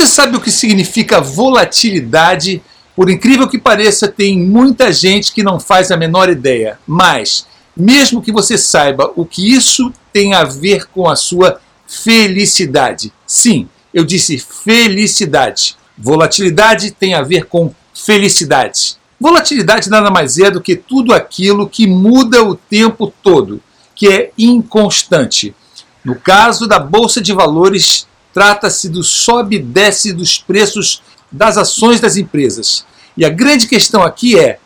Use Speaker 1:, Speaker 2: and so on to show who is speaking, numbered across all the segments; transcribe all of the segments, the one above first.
Speaker 1: Você sabe o que significa volatilidade? Por incrível que pareça, tem muita gente que não faz a menor ideia. Mas, mesmo que você saiba o que isso tem a ver com a sua felicidade. Sim, eu disse felicidade. Volatilidade tem a ver com felicidade. Volatilidade nada mais é do que tudo aquilo que muda o tempo todo, que é inconstante. No caso da bolsa de valores, trata-se do sobe e desce dos preços das ações das empresas. E a grande questão aqui é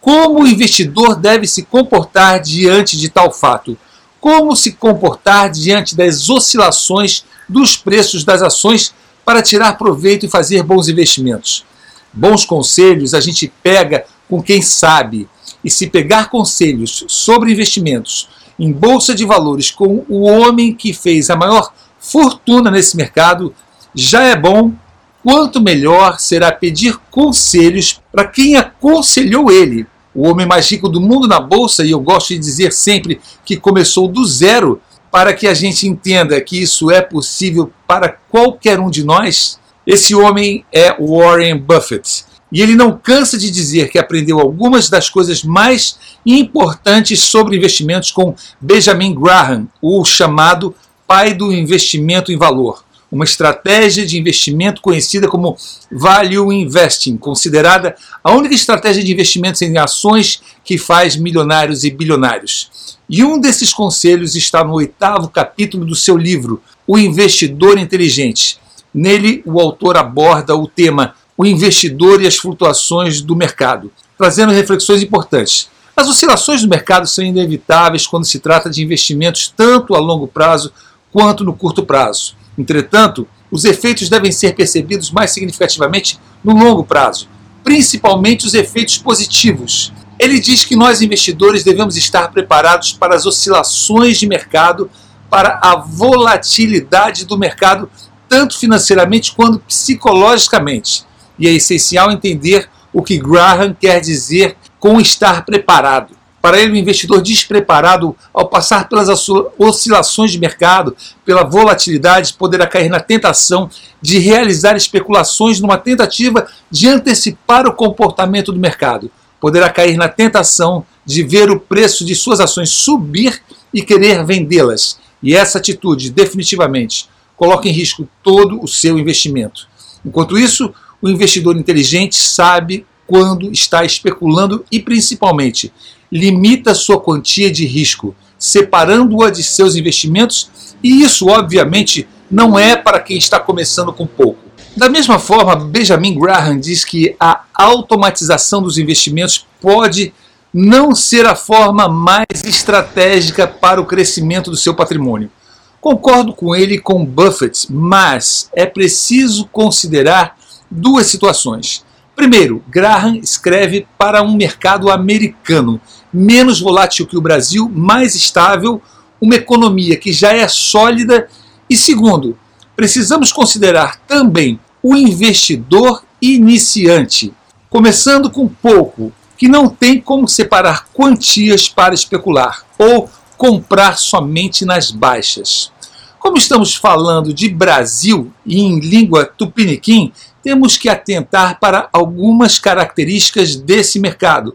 Speaker 1: como o investidor deve se comportar diante de tal fato? Como se comportar diante das oscilações dos preços das ações para tirar proveito e fazer bons investimentos? Bons conselhos a gente pega com quem sabe. E se pegar conselhos sobre investimentos em bolsa de valores com o homem que fez a maior fortuna nesse mercado, já é bom. Quanto melhor será pedir conselhos para quem aconselhou ele, o homem mais rico do mundo na bolsa, e eu gosto de dizer sempre que começou do zero, para que a gente entenda que isso é possível para qualquer um de nós. Esse homem é Warren Buffett. E ele não cansa de dizer que aprendeu algumas das coisas mais importantes sobre investimentos com Benjamin Graham, o chamado pai do investimento em valor, uma estratégia de investimento conhecida como Value Investing, considerada a única estratégia de investimentos em ações que faz milionários e bilionários. E um desses conselhos está no oitavo capítulo do seu livro, O Investidor Inteligente. Nele, o autor aborda o tema O investidor e as flutuações do mercado, trazendo reflexões importantes. As oscilações do mercado são inevitáveis quando se trata de investimentos tanto a longo prazo quanto no curto prazo. Entretanto, os efeitos devem ser percebidos mais significativamente no longo prazo, principalmente os efeitos positivos. Ele diz que nós investidores devemos estar preparados para as oscilações de mercado, para a volatilidade do mercado, tanto financeiramente quanto psicologicamente. E é essencial entender o que Graham quer dizer com estar preparado. Para ele, o investidor despreparado, ao passar pelas oscilações de mercado, pela volatilidade, poderá cair na tentação de realizar especulações numa tentativa de antecipar o comportamento do mercado. Poderá cair na tentação de ver o preço de suas ações subir e querer vendê-las. E essa atitude, definitivamente, coloca em risco todo o seu investimento. Enquanto isso, o investidor inteligente sabe quando está especulando e, principalmente, limita sua quantia de risco, separando-a de seus investimentos, e isso, obviamente, não é para quem está começando com pouco. Da mesma forma, Benjamin Graham diz que a automatização dos investimentos pode não ser a forma mais estratégica para o crescimento do seu patrimônio. Concordo com ele e com Buffett, mas é preciso considerar duas situações. Primeiro, Graham escreve para um mercado americano menos volátil que o Brasil, mais estável, uma economia que já é sólida. E segundo, precisamos considerar também o investidor iniciante, começando com pouco, que não tem como separar quantias para especular ou comprar somente nas baixas. Como estamos falando de Brasil e em língua tupiniquim, temos que atentar para algumas características desse mercado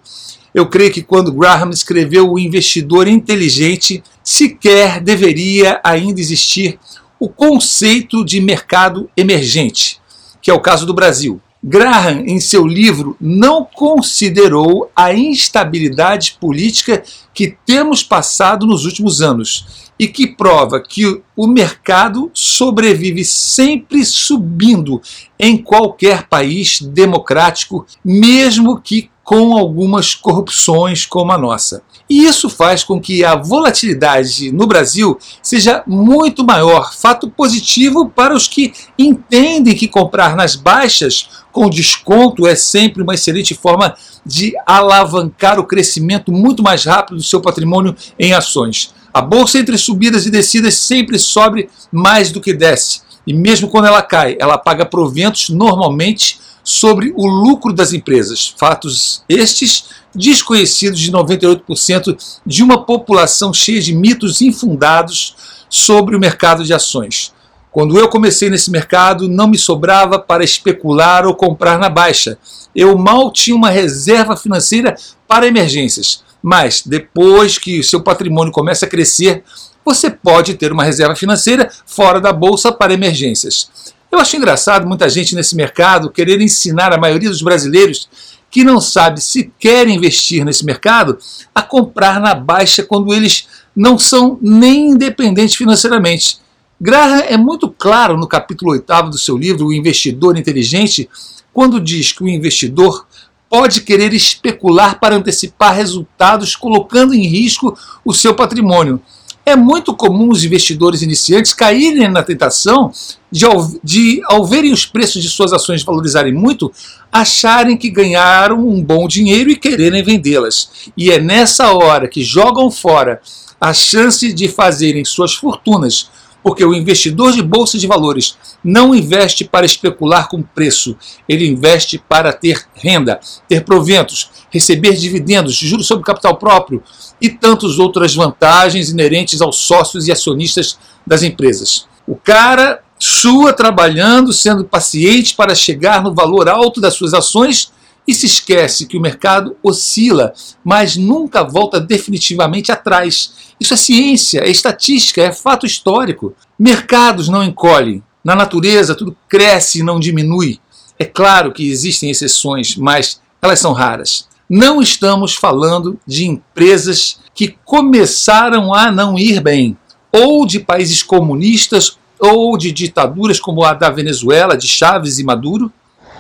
Speaker 1: eu creio que quando Graham escreveu O Investidor Inteligente, sequer deveria ainda existir o conceito de mercado emergente, que é o caso do Brasil. Graham, em seu livro, não considerou a instabilidade política que temos passado nos últimos anos e que prova que o mercado sobrevive sempre subindo em qualquer país democrático, mesmo que com algumas corrupções como a nossa. E isso faz com que a volatilidade no Brasil seja muito maior, fato positivo para os que entendem que comprar nas baixas com desconto é sempre uma excelente forma de alavancar o crescimento muito mais rápido do seu patrimônio em ações. A bolsa entre subidas e descidas sempre sobe mais do que desce. E mesmo quando ela cai, ela paga proventos normalmente sobre o lucro das empresas. Fatos estes desconhecidos de 98% de uma população cheia de mitos infundados sobre o mercado de ações. Quando eu comecei nesse mercado, não me sobrava para especular ou comprar na baixa. Eu mal tinha uma reserva financeira para emergências. Mas depois que o seu patrimônio começa a crescer, você pode ter uma reserva financeira fora da bolsa para emergências. Eu acho engraçado muita gente nesse mercado querer ensinar a maioria dos brasileiros que não sabe se quer investir nesse mercado a comprar na baixa quando eles não são nem independentes financeiramente. Graham é muito claro no capítulo 8 do seu livro O Investidor Inteligente, quando diz que o investidor pode querer especular para antecipar resultados, colocando em risco o seu patrimônio. É muito comum os investidores iniciantes caírem na tentação de, ao, de, ao verem os preços de suas ações valorizarem muito, acharem que ganharam um bom dinheiro e quererem vendê-las. E é nessa hora que jogam fora a chance de fazerem suas fortunas porque o investidor de bolsa de valores não investe para especular com preço, ele investe para ter renda, ter proventos, receber dividendos, juros sobre capital próprio e tantas outras vantagens inerentes aos sócios e acionistas das empresas. O cara sua trabalhando, sendo paciente para chegar no valor alto das suas ações e se esquece que o mercado oscila, mas nunca volta definitivamente atrás. Isso é ciência, é estatística, é fato histórico. Mercados não encolhem. Na natureza, tudo cresce e não diminui. É claro que existem exceções, mas elas são raras. Não estamos falando de empresas que começaram a não ir bem, ou de países comunistas, ou de ditaduras como a da Venezuela, de Chávez e Maduro,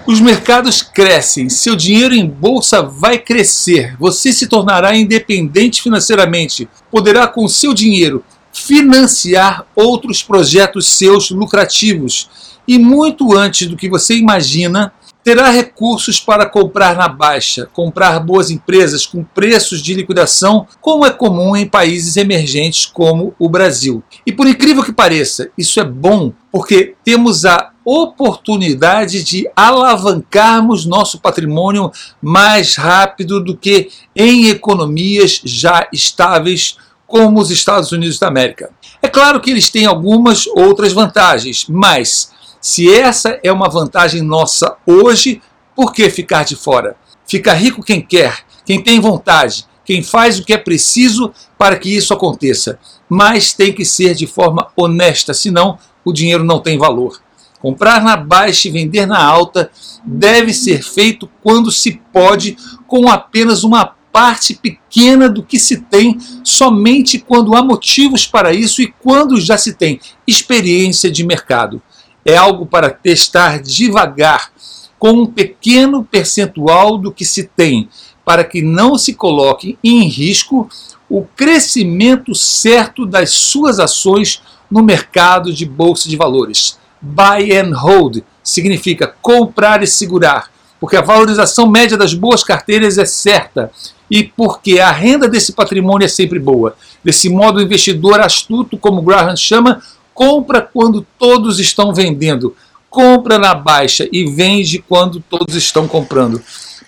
Speaker 1: os mercados crescem, seu dinheiro em bolsa vai crescer, você se tornará independente financeiramente, poderá com seu dinheiro financiar outros projetos seus lucrativos. E muito antes do que você imagina, terá recursos para comprar na baixa, comprar boas empresas com preços de liquidação, como é comum em países emergentes como o Brasil. E por incrível que pareça, isso é bom porque temos a oportunidade de alavancarmos nosso patrimônio mais rápido do que em economias já estáveis como os Estados Unidos da América. É claro que eles têm algumas outras vantagens, mas se essa é uma vantagem nossa hoje, por que ficar de fora? Fica rico quem quer, quem tem vontade, quem faz o que é preciso para que isso aconteça. Mas tem que ser de forma honesta, senão o dinheiro não tem valor. Comprar na baixa e vender na alta deve ser feito quando se pode, com apenas uma parte pequena do que se tem, somente quando há motivos para isso e quando já se tem experiência de mercado é algo para testar devagar, com um pequeno percentual do que se tem, para que não se coloque em risco o crescimento certo das suas ações no mercado de bolsa de valores. Buy and hold significa comprar e segurar, porque a valorização média das boas carteiras é certa e porque a renda desse patrimônio é sempre boa. Desse modo, o investidor astuto, como Graham chama, compra quando todos estão vendendo, compra na baixa e vende quando todos estão comprando.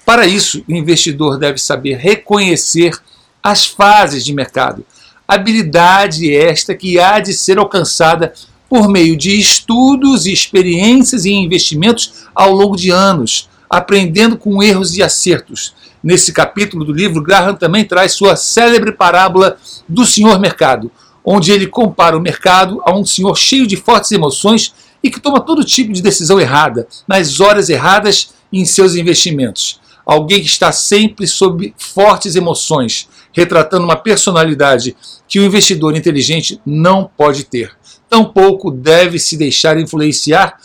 Speaker 1: Para isso, o investidor deve saber reconhecer as fases de mercado. Habilidade esta que há de ser alcançada por meio de estudos experiências e investimentos ao longo de anos, aprendendo com erros e acertos. Nesse capítulo do livro, Graham também traz sua célebre parábola do senhor mercado, onde ele compara o mercado a um senhor cheio de fortes emoções e que toma todo tipo de decisão errada, nas horas erradas em seus investimentos. Alguém que está sempre sob fortes emoções, retratando uma personalidade que o investidor inteligente não pode ter. Tampouco deve se deixar influenciar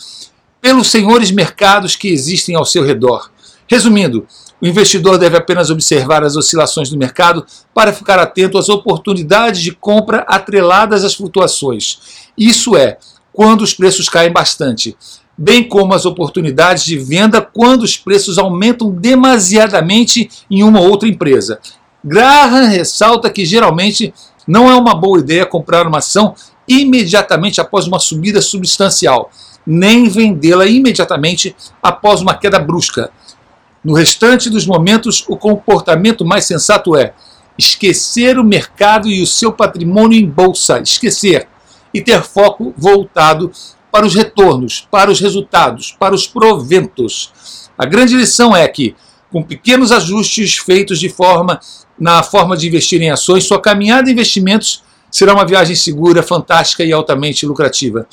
Speaker 1: pelos senhores mercados que existem ao seu redor. Resumindo, o investidor deve apenas observar as oscilações do mercado para ficar atento às oportunidades de compra atreladas às flutuações. Isso é, quando os preços caem bastante, bem como as oportunidades de venda quando os preços aumentam demasiadamente em uma ou outra empresa. Graham ressalta que geralmente não é uma boa ideia comprar uma ação imediatamente após uma subida substancial, nem vendê-la imediatamente após uma queda brusca. No restante dos momentos, o comportamento mais sensato é esquecer o mercado e o seu patrimônio em bolsa, esquecer, e ter foco voltado para os retornos, para os resultados, para os proventos. A grande lição é que, com pequenos ajustes feitos de forma na forma de investir em ações, sua caminhada em investimentos será uma viagem segura, fantástica e altamente lucrativa.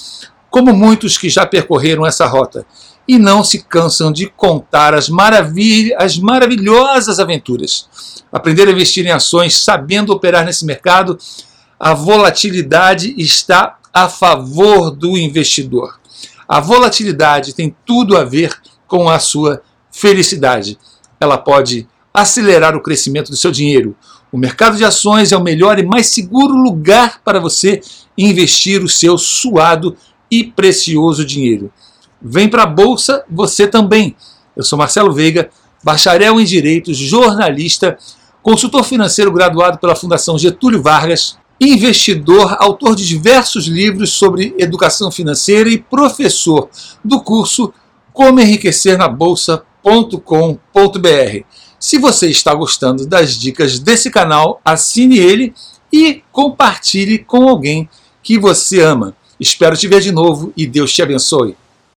Speaker 1: Como muitos que já percorreram essa rota e não se cansam de contar as, maravil as maravilhosas aventuras. Aprender a investir em ações, sabendo operar nesse mercado, a volatilidade está a favor do investidor. A volatilidade tem tudo a ver com a sua felicidade. Ela pode acelerar o crescimento do seu dinheiro. O mercado de ações é o melhor e mais seguro lugar para você investir o seu suado e precioso dinheiro. Vem para a Bolsa você também. Eu sou Marcelo Veiga, bacharel em Direitos, jornalista, consultor financeiro graduado pela Fundação Getúlio Vargas, investidor, autor de diversos livros sobre educação financeira e professor do curso Como Enriquecer na Bolsa.com.br. Se você está gostando das dicas desse canal, assine ele e compartilhe com alguém que você ama. Espero te ver de novo e Deus te abençoe.